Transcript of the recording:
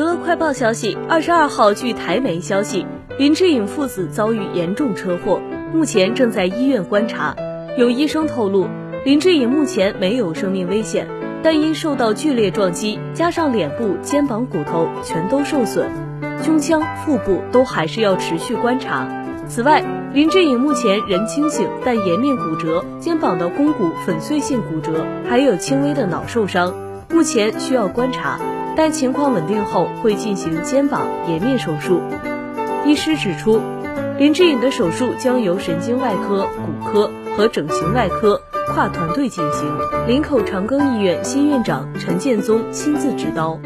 娱乐快报消息：二十二号，据台媒消息，林志颖父子遭遇严重车祸，目前正在医院观察。有医生透露，林志颖目前没有生命危险，但因受到剧烈撞击，加上脸部、肩膀骨头全都受损，胸腔、腹部都还是要持续观察。此外，林志颖目前人清醒，但颜面骨折，肩膀的肱骨粉碎性骨折，还有轻微的脑受伤，目前需要观察。待情况稳定后，会进行肩膀颜面手术。医师指出，林志颖的手术将由神经外科、骨科和整形外科跨团队进行，林口长庚医院新院长陈建宗亲自执刀。